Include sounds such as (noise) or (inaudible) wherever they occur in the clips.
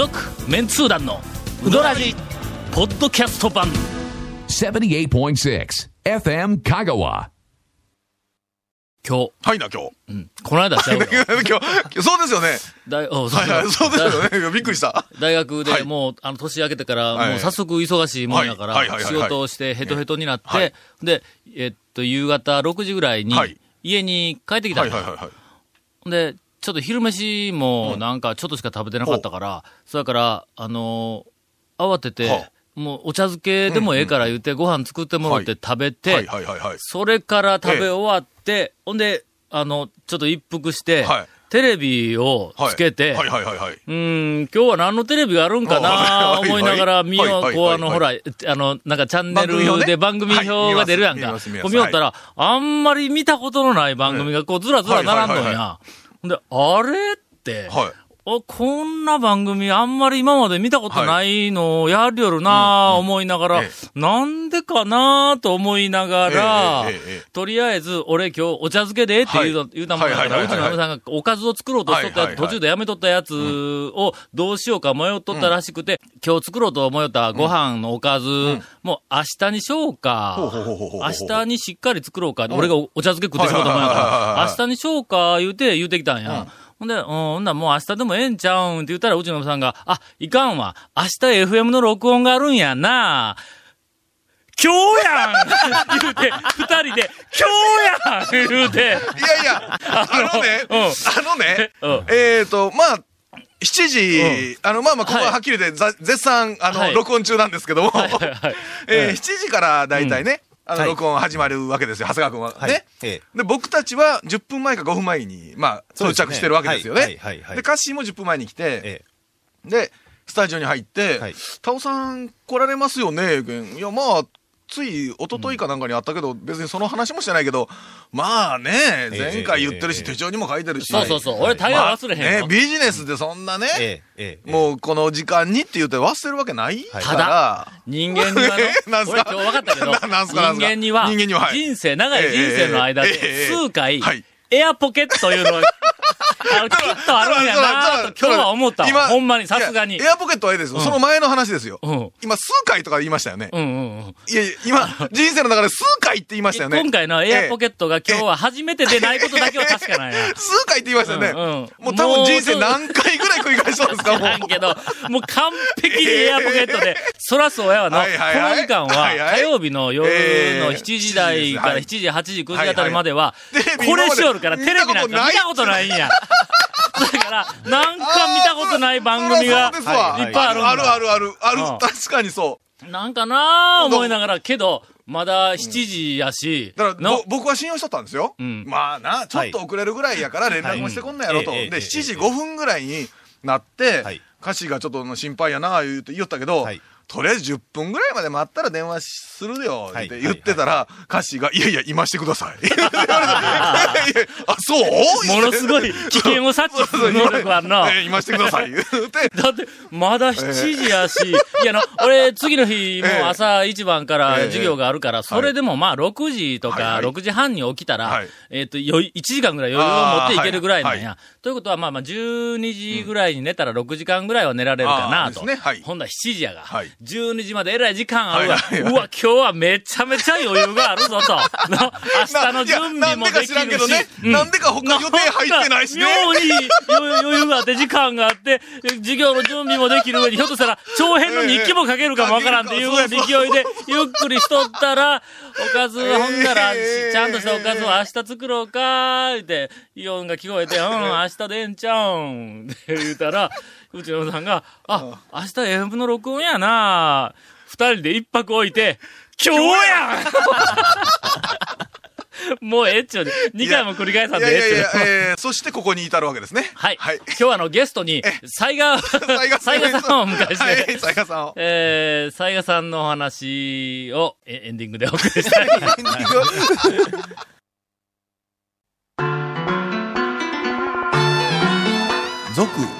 続メンツー団のウドラジポッドキャスト版。78.6 FM Kagawa. 今日、はいな、今日。うん、この間ちゃうよ (laughs) 今日、今日そうですよね。大おそうはいはい、そうですよね。びっくりした。大学はい。でもう、あの、年明けてから、はい。もう早速忙しいもんやから、はい。はいはいはい仕事をしてヘトヘトになって、はい。で、えっと、夕方6時ぐらいにはい、家に帰ってきたんだはいはいはいはい。で、ちょっと昼飯もなんかちょっとしか食べてなかったから、それから、あのー慌てて、はあ。もうお茶漬けでもええから言って、ご飯作ってもらって食べて。それから食べ終わって、ほんで、あの、ちょっと一服して、はい。テレビをつけて、はい。はいはいはい。うーん、今日は何のテレビがあるんかなはい。思いながら見よう、こう、あの、はい。ほら、あの、なんかチャンネルで番組表が出るやんか。こう見よったら、あんまり見たことのない番組がこうずらずら並んのんや。んで、あれ？って、はい。おこんな番組あんまり今まで見たことないのをやるよるなぁ思いながら、えなんでかなぁと思いながら、とりあえず、俺今日お茶漬けでって言う,、はい。言うたもんだから、うちの嫁さんがおかずを作ろうとしとったやつ、途中でやめとったやつをどうしようか迷っとったらしくて、今日作ろうと思ったご飯のおかず、もう明日にしようか。明日にしっかり作ろうか。俺がお茶漬け食ってしまったもんやはいはいはいはいから、はい。明日にしようか、言うて、言うてきたんや。ほんで、うん、ほんならもう明日でもええんちゃうんって言ったら、うちの嫁さんが、あ、いかんわ。明日 FM の録音があるんやな。今日やん。(laughs) 言うて、二人で、今日やん。言うて、いやいや、あのね、うん。あのね (laughs) うん、えっと、まあ、7時、あの、まあまあ、ここははっきり言って、ざ絶賛、あはい。の、録音中なんですけども、はいはいはい (laughs) えー7時から大体ね、あの、はい。録音始まるわけですよ、長谷川君は。はい。ね。ええ。で、僕たちは10分前か5分前に、まあ、到着してるわけですよね。で、カッシーも10分前に来て、えで、スタジオに入って、はいタオさん来られますよね？いや、まあ、つい一昨日かなんかにあったけど、別にその話もしてないけど、まあね、え前回言ってるし、ええ手帳にも書いてるし。そうそうそう。俺大概忘れへんねよ。ビジネスでそんなね、もうこの時間にって言って忘れるわけないから、ただ人間にはのえ (laughs) なんすか？俺今日分かったけど、(laughs) 人間には、人生、長い人生の間で数回、はい。エアポケットというのが、あの、きっとあるんやなと今日は思ったわ。ほんまに、さすがにエアポケットはええですよ。その前の話ですよ。うん。今、数回とか言いましたよね。うんうんうん。いやいや、今、人生の中で数回って言いましたよね。今回のエアポケットが今日は初めてでないことだけは確かなんや。(laughs) 数回って言いましたよね。もう多分人生何回ぐらい繰り返しそうですか、もう。けど、もう完璧にエアポケットで、そらそうやわの、はいはいはいこの時間は、火曜日の夜のええ7時台からはい7時、8時、9時あたりまではこれしよるから、テレビなんか見たことないんや。だから、なんか見たことない番組がい。っぱいあるんだ。あるあるある、ある。うん。確かにそう。なんかなぁ思いながら、けど、まだ7時やし、だから、僕は信用しとったんですよ。うん。まあな、ちょっと遅れるぐらいやから連絡もしてこんなんやろと。で、はい。ええええ7時5分ぐらいになって、はい。歌詞がちょっと心配やな、言うて言ったけど、はいとりあえず10分ぐらいまで待ったら電話するよ、はいって言ってたら、歌詞が、いやいや、今してください。(laughs) あ、そう？ものすごい危険を察知する能力あるな。ええ今してください。(laughs) だって、まだ7時やし、いやな、俺、次の日、もう朝一番からええ。授業があるから、それでもまあ、6時とか、はいはい。6時半に起きたら、はい。えっと、よい1時間ぐらい余裕を持っていけるぐらいなんや。ということは、まあまあ、12時ぐらいに寝たら6時間ぐらいは寝られるかなと。ですね。はい。ほんだら7時やが、はい12時までえらい時間あるわ。うわ、今日はめちゃめちゃ余裕があるぞと。(laughs) の明日の準備もできるし。なんでか知らんけどねうんなんでか他予定入ってないしね妙に余余裕があって、時間があって、授業の準備もできる上に、ひょっとしたら、長編の日記も書けるかもわからんっていう勢いで、ゆっくりしとったら、おかず、ほんなら、ええちゃんとしたおかずを明日作ろうか、って、イオンが聞こえて、うん、明日でええんちゃうん、って言うたら、うちのおさんが、あ、明日 FM の録音やな二人で一泊置いて、今日やん (laughs) もうええっちゅうね。二回も繰り返さんいでええっちゅうそしてここに至るわけですね。はい。はい。今日はあのゲストに、雑賀、雑賀 (laughs) さんをお迎えして、はい、雑賀さんを。えー、雑賀さんのお話をえエンディングでお送りしたい。(laughs) 続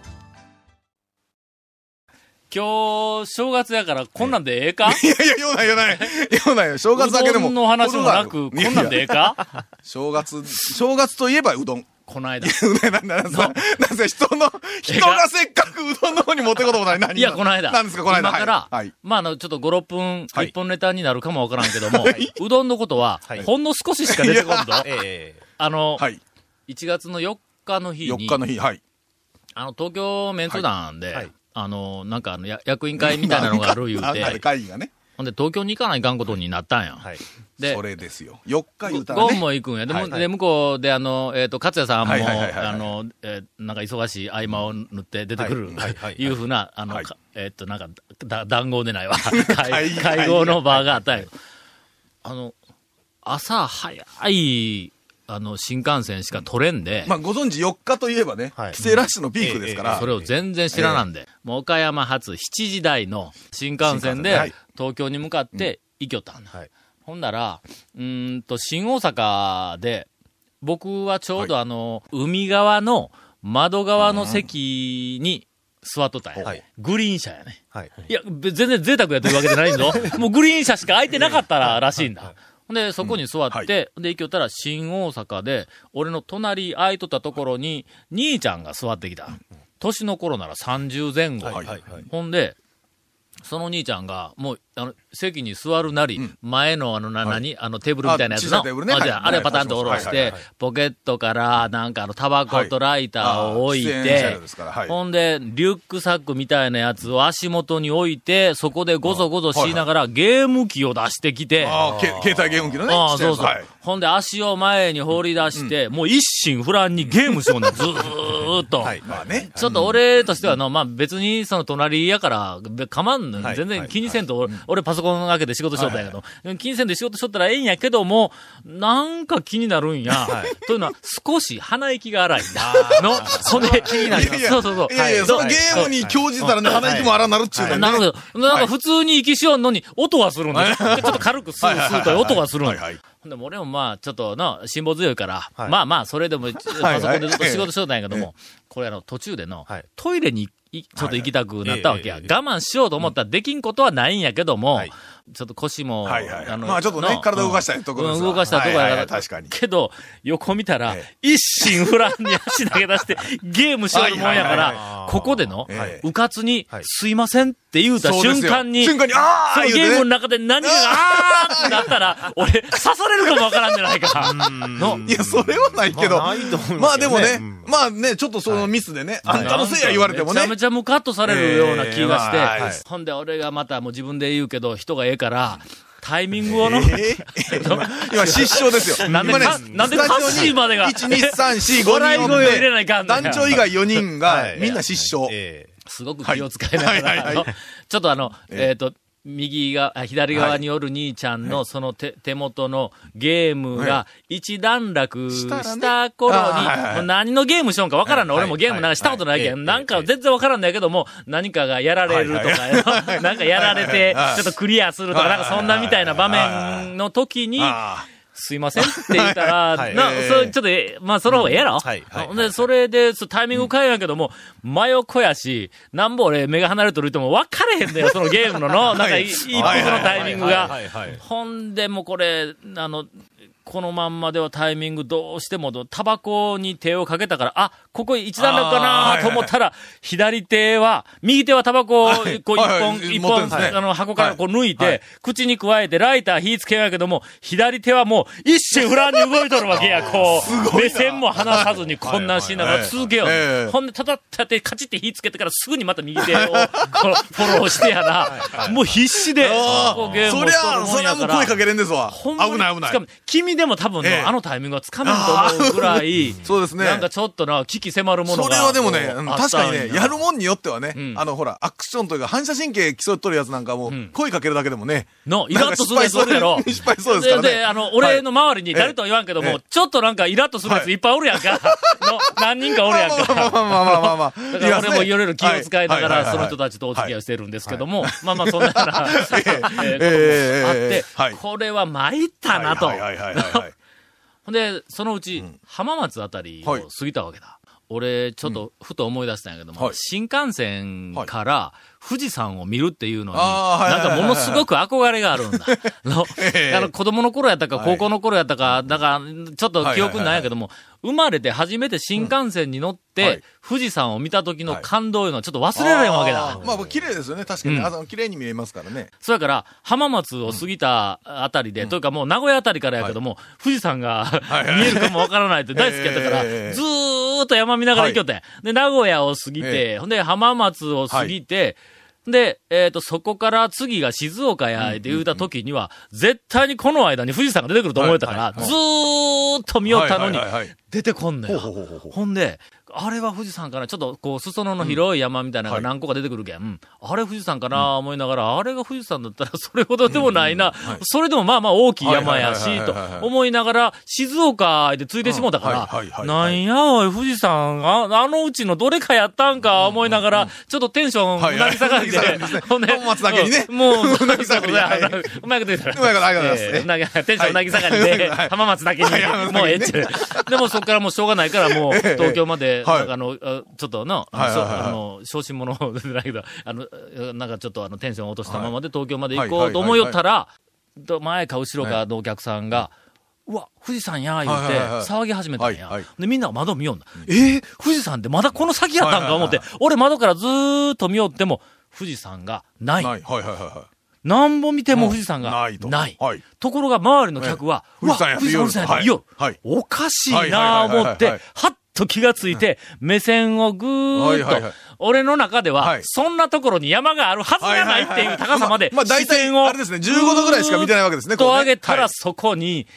今日、正月やから、こんなんでええか？いやいや、ようないようない。ようないよ。正月だけでも。うどんの話もなく、こんなんでええか？正月、正月といえばうどん。この間。なんだ、なんだ、なんせ人の、人がせっかくうどんの方に持ってこうともない。何いや、この間。なんですか、この間。今から、はいはい。まあ、あの、ちょっと5、6分、はい一本ネタになるかもわからんけども、うどんのことは、はいほんの少ししか出てこんぞ。ええあの、はい。1月の4日の日に、4日の日、はい。あの、東京メンツ団で、はいはいあの、なんかあの、や役員会みたいなのがある (laughs) 言うて、会議がね。ほんで東京に行かないかんことになったんや。はい。でそ、れですよ。4日言うたらね。ゴンも行くんや。で、はいもで向こうで、あの、えっ、と、勝也さんも、はいはいはいはいあの、えーなんか忙しい合間を縫って出てくる、はいはいはいいうふうな、あの、はいかえっ、と、なんか、だ談合でないわ。(laughs) 会会合の場があったんや。あの、朝早い、あの、新幹線しか取れんで、まあ、ご存知4日といえばね、はい帰省ラッシュのピークですから。それを全然知らなんで、もう岡山発7時台の新幹線ではい東京に向かって行きよったんだ。はいほんなら、うーんと、新大阪で、僕はちょうどあの、海側の窓側の席に座っとったんや。はいグリーン車やね。はい。いや、べ全然贅沢やってるわけじゃないんぞ。(laughs) もうグリーン車しか空いてなかったららしいんだ。で、そこに座って、はいで、行きよったら新大阪で、俺の隣空いとったところに、兄ちゃんが座ってきた。年の頃なら30前後。はい。はい。ほんで、その兄ちゃんが、もう、あの、席に座るなり、前のあの、な、何？あの、テーブルみたいなやつの、テーブルね。あじゃあ、れパタンと下ろして、ポケットから、なんかあの、タバコとライターを置いて両ですからはい、ほんで、リュックサックみたいなやつを足元に置いて、そこでゴソゴソしながら、ゲーム機を出してきて、ああ、け携帯ゲーム機のね。ああ、そうそう。ほんで足を前に放り出して、もう一心不乱にゲームしようね。ん、ずーっと。はい。まあね。ちょっと俺としてはの、まあ別にその隣やから、べかまんの、はい。全然気にせんと、俺俺パソコン開けて仕事しとったんやけど、気にせんで仕事しとったらええんやけども、なんか気になるんや。というのは、少し鼻息が荒いんだ。の、そんで、気になる。そうそうそう。いやいや、はいそのゲームに興じたらね、鼻息も荒なるっちゅうね。なるほど。なんか普通に息しよんのに、音はするん。ちょっと軽くスースーと音がするんだはいはい。ほんでも俺もまあ、ちょっとな、辛抱強いから、はいまあまあ、それでも、パソコンでずっと仕事しとったんやけどはいも、これあの、途中でのはい、トイレにいちょっと行きたくなったわけや。我慢しようと思ったらできんことはないんやけどもはい、ちょっと腰も、はいはい。あのまあちょっとねの体動かしたいところです。わうん動かしたところやはいはいから。確かに。けど、横見たらえ、一心不乱に足投げ出して、ゲームしよるもんやかはいはいらは、い。ここでのええ、うかつにはい、すいませんって言うた瞬間に、瞬間に、ああそゲームの中で何かが、あー。ってなったら、俺、刺されるかもわからんじゃないか。の、いや、それはないけど。まあね。まあでもねうん、まあね、ちょっとそのミスでね、あんたのせいや言われてもね。めちゃ。めちゃムカッとされるような気がして、ほんで俺がまたもう自分で言うけど、人がええから、タイミングをの、ええ (laughs) 今失笑ですよ。(laughs) なんで今ねかなんでカッシーまでが1、2、3、4、5人笑い声を入れないかんの団長以外4人がはいみんな失笑。(laughs) えすごく気を使いながら、はいはいはい。あのちょっとあの、え。えっ、と、右が、あ左側におる兄ちゃんのその手手元のゲームが一段落した頃に、何のゲームしよんかわからんの、はい俺もゲームなんかしたことないけん、はいなんか全然わからんだけども、何かがやられるとか、(laughs) なんかやられて、ちょっとクリアするとか、なんかそんなみたいな場面の時に、あすいませんって言ったら、はいな、ええそれちょっとえ、まあ、その方がええやろ、はいはいほんで、それで、そタイミング変えやけども、真横やし、なんぼ俺目が離れとる人も分かれへんだよ、そのゲームの。の、(laughs) なんかい一服のタイミングが。はいはいはいほんで、もうこれ、あの、このまんまではタイミングどうしても、タバコに手をかけたから、あ、ここ一段落かなと思ったら、左手は、右手はタバコを、こうはい一本、はい一本、あの、箱からこう抜いて、はい。口に加えて、ライター火つけようやけども、左手はもう、一瞬不乱に動いとるわけや、こう。目線も離さずにこんなんしながら続けよう。ええ。ほんで、たたったて、カチって火つけてからすぐにまた右手を、フォローしてやな。もう必死で、あこうゲームそりをしとるゃ、そりゃもう声かけれんですわ。ほんまに危ない危ない。君みでも多分あのタイミングはつかめんと思うぐらい、(laughs) そうですね。なんかちょっとな、危機迫るものが。それはでもね、確かにね、やるももんによってはね、うんあの、ほら、アクションというか反射神経競っとるやつなんかも、うん声かけるだけでもね、の、イラッとするやつおるやろ。失敗そうですからねで、あの、俺の周りに誰とは言わんけども、ええちょっとなんかイラッとするやついっぱいおるやんか。の、何人かおるやんまあまあか。まあまあまあまあまあ。だから俺もいろいろ気を使いながら、その人たちとお付き合いしてるんですけども、まあまあそんなような、あって、これは参ったなと。ほんで、そのうち、浜松あたりを過ぎたわけだ。俺、ちょっと、ふと思い出したんやけども、はい。新幹線から富士山を見るっていうのに、なんかものすごく憧れがあるんだ。(laughs) あの子供の頃やったか、はい。高校の頃やったか、だから、ちょっと記憶ないんやけども、生まれて初めて新幹線に乗って、富士山を見た時の感動いうのはちょっと忘れられんわけだ。まあ、綺麗ですよね。確かに。綺麗に見えますからね。それから、浜松を過ぎたあたりで、というかもう名古屋あたりからやけども、富士山がはい見えるかもわからないって大好きやったから、ええずーっと山見ながら行きよったんやで、名古屋を過ぎて、えほんで浜松を過ぎて、で、えっ、と、そこから次が静岡や、って言うた時には、絶対にこの間に富士山が出てくると思えたから、ずーっと見よったのに出てこんのよ。ほんで、あれは富士山かな？ちょっと、こう、裾野の広い山みたいなのが何個か出てくるけん。あれ富士山かな思いながら、あれが富士山だったらそれほどでもないな。それでもまあまあ大きい山やしはいはい、とはいはいはい。思いながら、静岡でついてしもうたからうん。はいはい、はいなんやおい、富士山、ああのうちのどれかやったんか思いながら、ちょっとテンション、はいうなぎ下がりでうなぎ下がりですね、(laughs) ほんで、浜松だけにね。うん。もう、(laughs) うなぎ下がりそうまいこと言ったら。うまいことありがとうございますテンションうなぎ下がりで、はい。浜松だけに。もうええっちゅう。でもそっからもうしょうがないから、もう東京まで、はい。あの、あちょっとな、はいはいはいはい。そうあの、小心者 (laughs) じゃないけど、あの、なんかちょっとあの、テンション落としたままで東京まで行こはいうと思いよったら、と前か後ろかのお客さんが、うわ、富士山や、言うて、騒ぎ始めたんや。で、みんなが窓見よんだ。えー、富士山ってまだこの先やったんか思って、はい俺窓からずーっと見よっても、富士山がない。ない。はいはいはいは何本見ても富士山がうんないと。ない。はい。ところが周りの客は、ええ。富士山やうわ富士山、やいはい。おかしいなぁ思ってはい、はっと気がついて、目線をぐーっと俺の中ではは、い。そんなところに山があるはずがないっていう高さまで、まあまあ大体視線をあれですね15度ぐらいしか見てないわけですねと上げたらはい。そこに、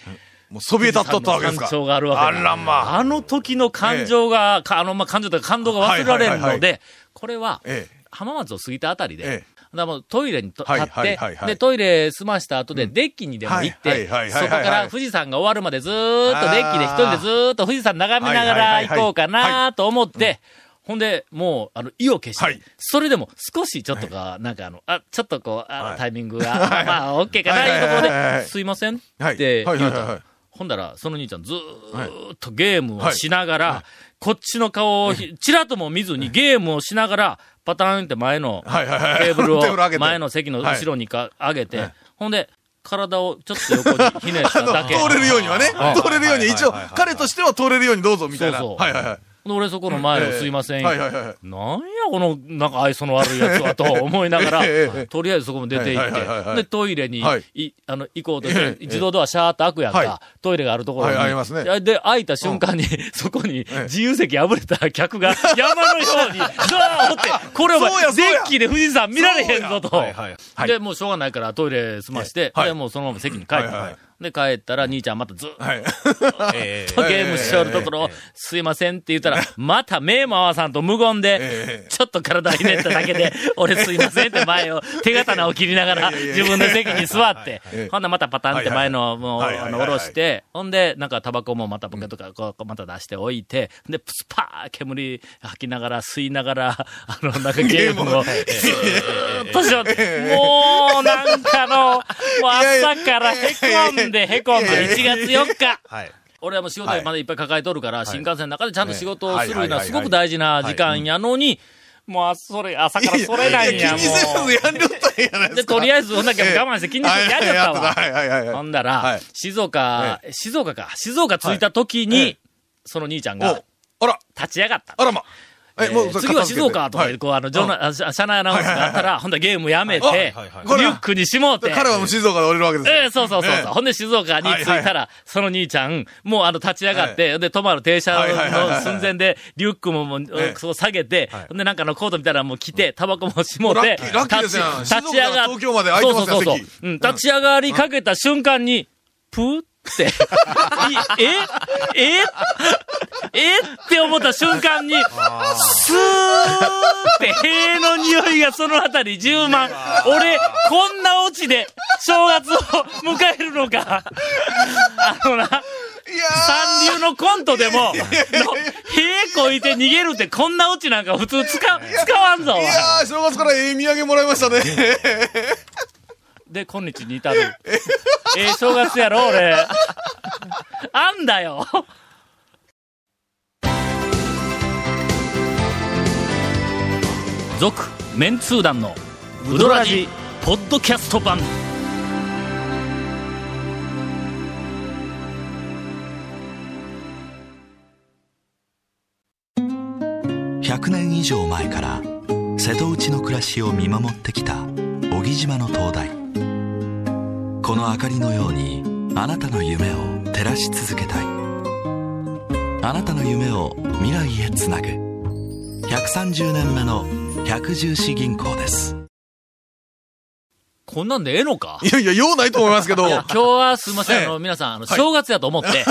もうそびえ立っとったわけですか。があるわけだあらまあ。あの時の感情が、かあの、まあ、感情というか感動が忘れられるので、これは、ええ。浜松を過ぎたあたりで、ええだもうトイレにとはい立って、はいはいはい。で、トイレ済ました後で、デッキにでも行って、はいはいはいはいそこから富士山が終わるまでずーっとデッキで一人でずーっと富士山眺めながら行こうかなと思って、ほんで、もう、あの、意を消して、はい。それでも少しちょっとか、なんかあの、あ、ちょっとこう、あの、はい。タイミングが、ま (laughs) あまあ、オッケーかな、いうところはいはいはい。はいで、すいませんっはいて言うたほんだら、その兄ちゃんずーっとゲームをしながら、はこっちの顔をひちらとも見ずにゲームをしながら、パターンって前のテーブルを前の席の後ろにか上げて、はい。ほんで、体をちょっと横にひねっただけ。(laughs) 通れるようにはね。はい。通れるように、一応、彼としては通れるようにどうぞ、みたいな。そうそう。はいはいはい。で俺そこの前をすいません。はいはいはい。なんやこの、なんか愛想の悪いやつはと思いながら、(laughs) とりあえずそこも出て行って、で、トイレに、はい。い、あの、行こうとしええて、自動ドアシャーっと開くやんか、はい。トイレがあるところに。はいありますね。でで、開いた瞬間に、(laughs) そこにえ自由席あぶれた客が山のように、ザーッって、これお前デッキで富士山見られへんぞと。そうやはいはいはい。で、もうしょうがないからトイレ済まして、はい。で、もうそのまま席に帰って、はいはいで、帰ったら兄ちゃんまたずっとはい。(laughs) ゲームしよるところを、すいませんって言ったら、また目も合わさんと無言で、ええちょっと体ひねっただけで、(laughs) 俺すいませんって前を手刀を切りながら、自分で席に座ってええ、ほんならまたパタンって前の、もう、あの、下ろして、ほんで、なんかタバコもまたポケットからこう、また出しておいて、で、プスパー煙吐きながら、吸いながら、(laughs) あの、なんかゲームを、えーとしよって、もう、なんかの、もう朝からへこんでへこんで、1月4日。はい。俺はもう仕事まだいっぱい抱えとるから、新幹線の中でちゃんと仕事をするのはいはいはいはいはすごく大事な時間やのに、もうあ、それ、朝からそれないんや、も気にせずう。やんりょったんやないで。とりあえず、ほんだけ我慢して気にしてやりよったわ。はいはいはいはい。ほんだら、はい静岡、静岡か、静岡着いた時に、その兄ちゃんがお、あら、立ち上がった。あらま。えー次は静岡とかで、こう、あの、場内あ車車内アナウンスがあったら、ほんだらゲームやめて、はいリュックにしもうて、彼はもう静岡で降りるわけですよ。ええそうそうそうほんで静岡に着いたら、その兄ちゃん、もうあの立ち上がって、で、止まる停車のい寸前で、リュックももう、ええ。そう下げて、ほんでなんかのコートみたいなのも着て、タバコもしもうて、ラッキーラッキーですやん立ち上が静岡から東京まで空いてますよそうそうそう席。うん、立ち上がりかけた瞬間に、プーっって、いえええって思った瞬間に、スーって塀の匂いがそのあたり充満。俺、こんなオチで正月を迎えるのか。あのな、三流のコントでも、の塀こいて逃げるってこんなオチなんか普通使、使わんぞ。い前やー、正月からええ土産もらいましたね。で、今日に至る。ええ正月やろ、俺。あんだよ。続、メンツー団の、ウドラジ、ポッドキャスト版。100年以上前から瀬戸内の暮らしを見守ってきた小木島の灯台この明かりのようにあなたの夢を照らし続けたい。あなたの夢を未来へつなぐ。130年目の百十四銀行です。こんなんでええのか？いやいや、用ないと思いますけど。いや今日はすいません、ええ。あの、皆さん、あの、はい。正月やと思って、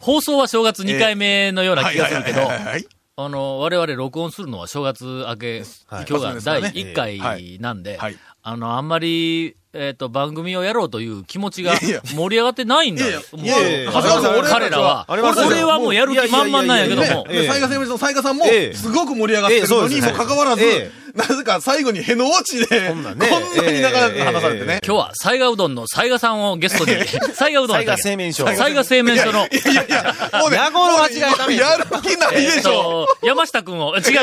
放送は正月2回目のような気がするけどあの、我々録音するのは正月明け、はい。今日が第そうですよね。1回なんで、はい。あの、あんまり、えっ、と、番組をやろうという気持ちが盛り上がってないんだよ。もういや。いやいや長谷川さん俺ら彼らは。俺はもうやる気満々なんやけども、雑賀製麺所の雑賀さんもえ、え。すごく盛り上がってるのにもかかわらずえ、なぜか最後にへの落ちで、こんなに長く話されてね。今日は、西賀うどんの西賀さんをゲストに、(laughs) 西賀うどん西賀製麺所。西賀製麺所の、いやいや、もうね、野号の間違いダメもうやる気ないでしょ。と、山下くんを、(laughs) 違う。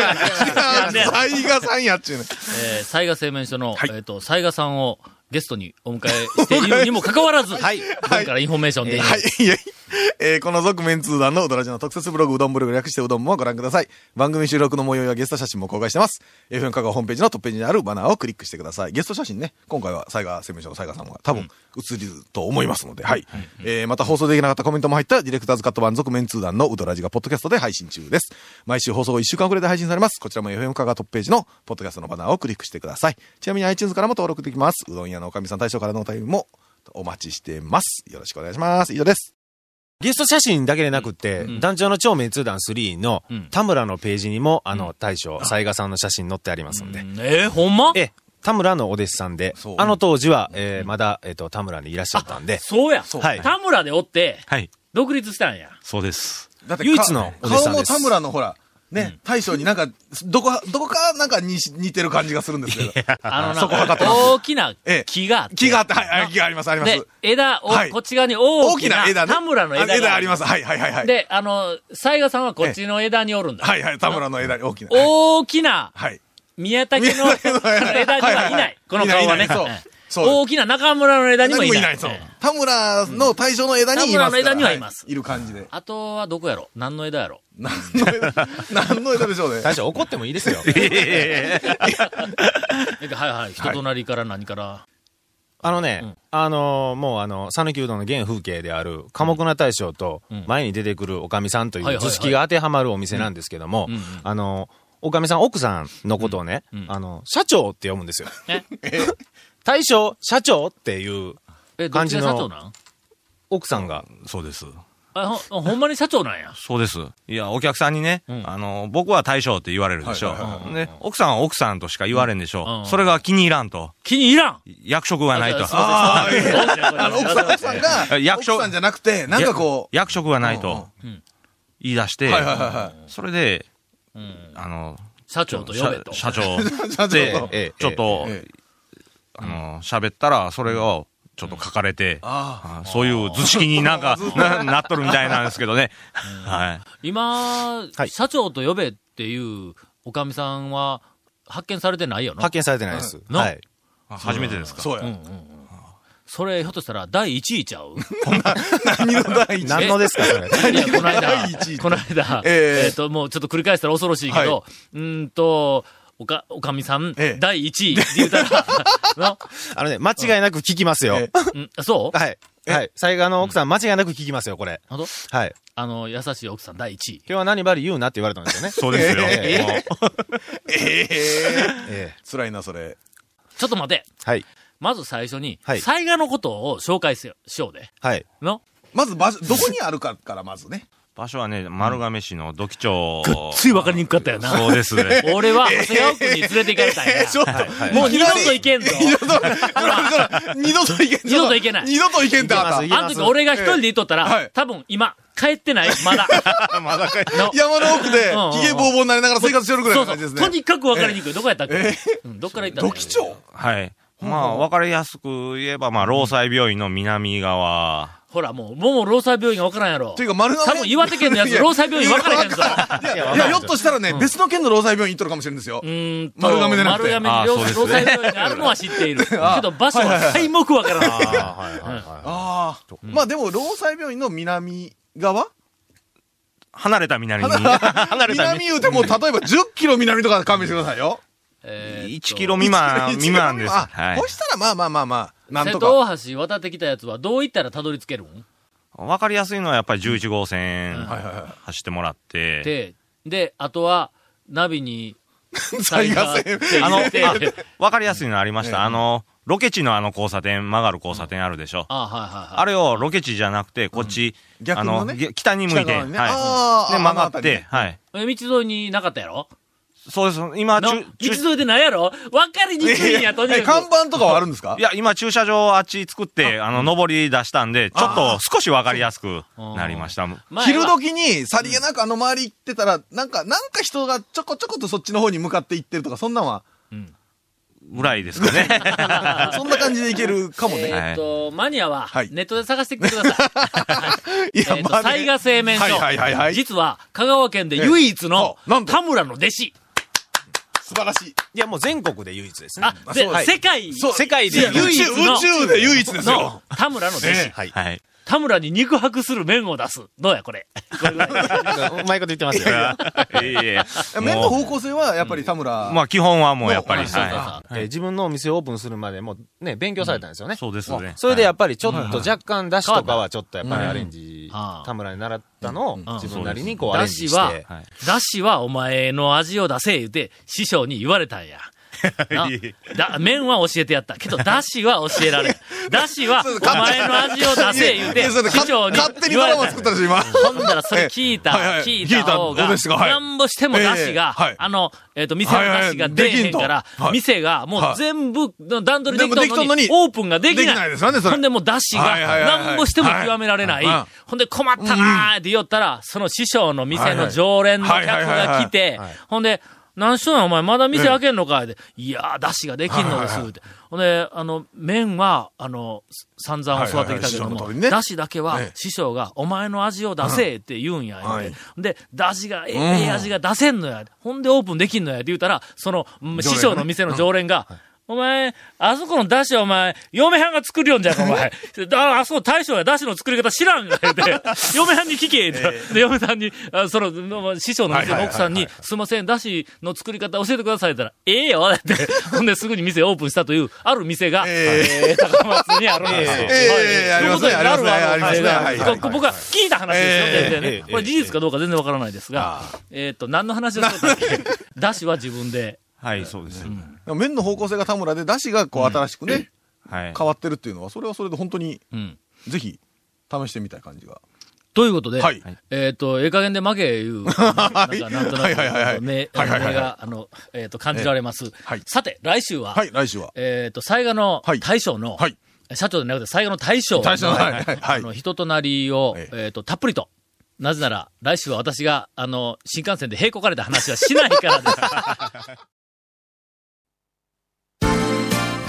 な。なんで雑賀さんやっちゅうね。えー、斉賀製麺所の、はい。えっ、と、斉賀さんをゲストにお迎えしているにもかかわらず、はい。僕からインフォメーションで、はい、いえい (laughs) えーこの続面通談のうどらじの特設ブログ、うどんブログ略してうどんもご覧ください。番組収録の模様やゲスト写真も公開してます。FM 香川ホームページのトップページにあるバナーをクリックしてください。ゲスト写真ね、今回は斉賀製麺所の斉賀さんが多分映ると思いますので、はい。えーまた放送できなかったコメントも入ったディレクターズカット版続面通談のうどらじがポッドキャストで配信中です。毎週放送後1週間遅れで配信されます。こちらも FM 香川トップページのポッドキャストのバナーをクリックしてください。ちなみに iTunes からも登録できます。うどん屋のおかみさん大将からのお便りもお待ちしてます。よろしくお願いします。以上です。ゲスト写真だけでなくって、うん。団長の超メンツー団3のうん。田村のページにも、あの、大将、雑賀さんの写真載ってありますんで。うん。えーほんま？ええ、田村のお弟子さんであの当時は、えーまだ、えっ、と、田村にいらっしゃったんで、そうや。そう。はい田村でおって、はい。独立したんや。そうです。だって唯一のお弟子さんです。顔も田村のほら、ね、大将になんか、どこ、どこかなんかに似てる感じがするんですけど。あのな、そこ測ってます大きなええ木があって。木があって、はい、はい木があります、ありまです。、枝を、はいこっち側に大大きなきな枝ね。田村の枝が。枝あります。はい、はい、はい。はい、で、あの、西賀さんはこっちの枝におるんだ。はい、はい、田村の枝に大きな。はい大きなはい。宮武の枝枝にはいない。(laughs) この顔はね。いないいないそうええそうです大きな中村の枝にもいない。何そうええ。田村の対象の枝にいますから。田村の枝にはいますいる感じで。あとはどこやろ？何の枝やろ？何の枝、何の枝でしょうね。(laughs) 大将怒ってもいいですよ。(laughs) えはいはい。人となりから何から？あのね、うんあのーもうあの、讃岐うどんの原風景である、寡黙な大将とうん、前に出てくるおかみさんといはいはいはいう図式が当てはまるお店なんですけどもあのーおかみさん、奥さんのことをねうんう、んあの、社長って読むんですよ。え？(laughs) 大将、社長っていうえ、どっちが社長感なん？奥さんが、そうです。あほ、ほんまに社長なんや？(laughs) そうです。いや、お客さんにね、うんあの、僕は大将って言われるでしょ。で、奥さんは奥さんとしか言われんでしょ。うんそれが気に入らんと。気に入らん？役職がないと。あああの、奥さん、奥さんが、(laughs) 役所奥さんじゃなくて、なんかこう、役職がないと言い出して、はいはいはいはそれで、うんあの、社長と呼べと。社社長い。社長 (laughs) でと、ええちょっと、ええあの、喋ったら、それをちょっと書かれて、ああそういう図式になんかななっとるみたいなんですけどね。はい。今、はい社長と呼べっていうおかみさんは発見されてないよな。発見されてないです。うんはい。あ初めてですあ、か。そうや。それ、ひょっとしたら第1位ちゃう？何の第一何の？ですか、それ？いや、この間第一位、この間、えええっと、もうちょっと繰り返したら恐ろしいけど、うーんと、おか、おかみさん、ええ第1位って言ったら、(laughs) の？(laughs) あのね、間違いなく聞きますよ。えうんそう？はい。はい。最後の奥さん、間違いなく聞きますよ、これ。ほんとはい。あの、優しい奥さん第1位。今日は何ばり言うなって言われたんですよね。そうですよ。ええええ辛いな、それ。ちょっと待て。えはい。まず最初に、はい災害のことを紹介しようで。はい。の？まず場所、どこにあるかからまずね。場所はね、丸亀市の土器町。つい分かりにくかったよな。そうですね。(laughs) 俺は長谷川君に連れて行かれたんや。ちょっと、もう二度と行けんぞ。二度と、二度と行けん。二度と行けない二度と行けんってあの時俺が一人で行っとったら、はい多分今、帰ってないまだ。(laughs) まだかい。の山の奥でうんうん、髭ぼうぼうになりながら生活してるぐらいそうそう。の感じですね。とにかく分かりにくい。どこやったっけ？うんどっから行ったの土器町？はい。まあ、わかりやすく言えば、まあ、労災病院の南側。ほら、もう、もう労災病院が分からんやろと。いうか丸亀。多分岩手県のやつ、労災病院分からへんぞ。いや、いや、ひょっとしたらね、別の県の労災病院行っとるかもしれんですよう。ーんと丸亀でなくて丸亀に労災病院があるのは知っている。けど場所は皆目分からない。ああ。まあでも、労災病院の南側？離れた南に。離れた南。南言うても、例えば10キロ南とか勘弁してくださいよ。えーっと1キロ未満、1未満です。あはいそ。したらまあまあまあまあ、なん瀬とか。戸大橋渡ってきたやつはどういったらたどり着けるん？わかりやすいのはやっぱり11号線はいはいはい。走ってもらって。で、で、あとは、ナビに、(laughs) 災害線。あの、であ (laughs) わかりやすいのありました。あの、ロケ地のあの交差点、曲がる交差点あるでしょ。あはいはいはい。あれをロケ地じゃなくて、こっち、あ逆のね北に向いて、北側にねはい。で、曲があのって辺りね、はい。え道沿いになかったやろ？そうです。今、道沿いでないやろ？分かりにくいんや、とにえ、かく。看板とかはあるんですか？いや、今駐車場あっち作って、あの、上り出したんで、ちょっと少しわかりやすくなりました。昼時にさりげなくあの周り行ってたら、なんか、なんか人がちょこちょことそっちの方に向かって行ってるとか、そんなんは、ぐらいですかね。(laughs) そんな感じで行ける (laughs) かもえね。ーっと、マニアははい、ネットで探してきてください。(laughs) いえーっと、災害製麺所。はいはいはいはい。実は、香川県で唯一の田村の弟子。素晴らしい。いや、もう全国で唯一ですね。あ、でそうはい世界、世界でいや唯一の宇宙、宇宙で唯一ですよの。田村の弟子。えはい。はい。田村に肉薄する麺を出す。どうや、これ。うまいこと言ってますよ。いえいえ麺のも方向性はやっぱり田村。うまあ、基本はもうやっぱり、はそうえー自分のお店をオープンするまでもね、勉強されたんですよねい。。そうですね。それでやっっぱりちょっと若干出汁とかはちょっとやっぱりアレンジうん、田村に習ったのをん自分なりにこうアレンだジししはて。、だしはお前の味を出せ言うて、師匠に言われたんや。な。(laughs) だ麺は教えてやった。けど、だしは教えられん。だしは、お前の味を出せ言うて、いやそれ師匠に勝手にドラマ作ったでしょ、今。ほんだらそれ聞いた、聞いた方が、なんぼしてもだしが、あの、えっ、と、店のだしが出えへんから、店がもう全部、段取りできとん全部できとんのにオープンができない。ほんでもうだしが、なんぼしても極められない。ほんで困ったなーって言ったら、その師匠の店の常連の客が来て、ほんで、何しとんやお前まだ店開けんのか？いって。いやー、だしができんのですって。ほんで、あの、麺は、あの、散々教わってきたけどもはいはいはい。師匠の通り、ねだけはええ、師匠が、お前の味を出せって言うんや、で、だしが、ええ味が出せんのや。ほんでオープンできんのやって言うたら、その、うん師匠の店の常連が、お前、あそこのだしはお前、嫁はんが作るよんじゃんか、お前。(laughs) だあそこ大将やだしの作り方知らんが、言うて、(laughs) 嫁はんに聞け、言うて。で、嫁さんに、あその、の師匠の店の奥さんに、すいません、だしの作り方教えてください言ったら、ええよ、って。(laughs) ほんで、すぐに店オープンしたという、ある店が、えー高松にあるんですよ。ええ。ありますねということでありますねあるありますね。僕は聞いた話ですよ、ね。これ事実かどうか全然わからないですが、えっと、何の話をしたっけだしは自分で、はい、そうです。麺の方向性が田村で、だしがこう新しくね、はい。変わってるっていうのは、それはそれで本当に、うん。ぜひ、試してみたい感じが。ということで、はいえっ、と、ええ加減で負けいう、(laughs) なんかなんとなく、目、はいはいはい目が、あの、えっ、と、感じられます。はいさて、来週は、はい、来週は。えっ、と、災害のはい大将の、はい。社長でなくて災害の大将の、大将のはいはいはいあの、人となりを、ええっ、と、たっぷりと、なぜなら、来週は私が、あの、新幹線で閉こかれた話はしないからです。(laughs)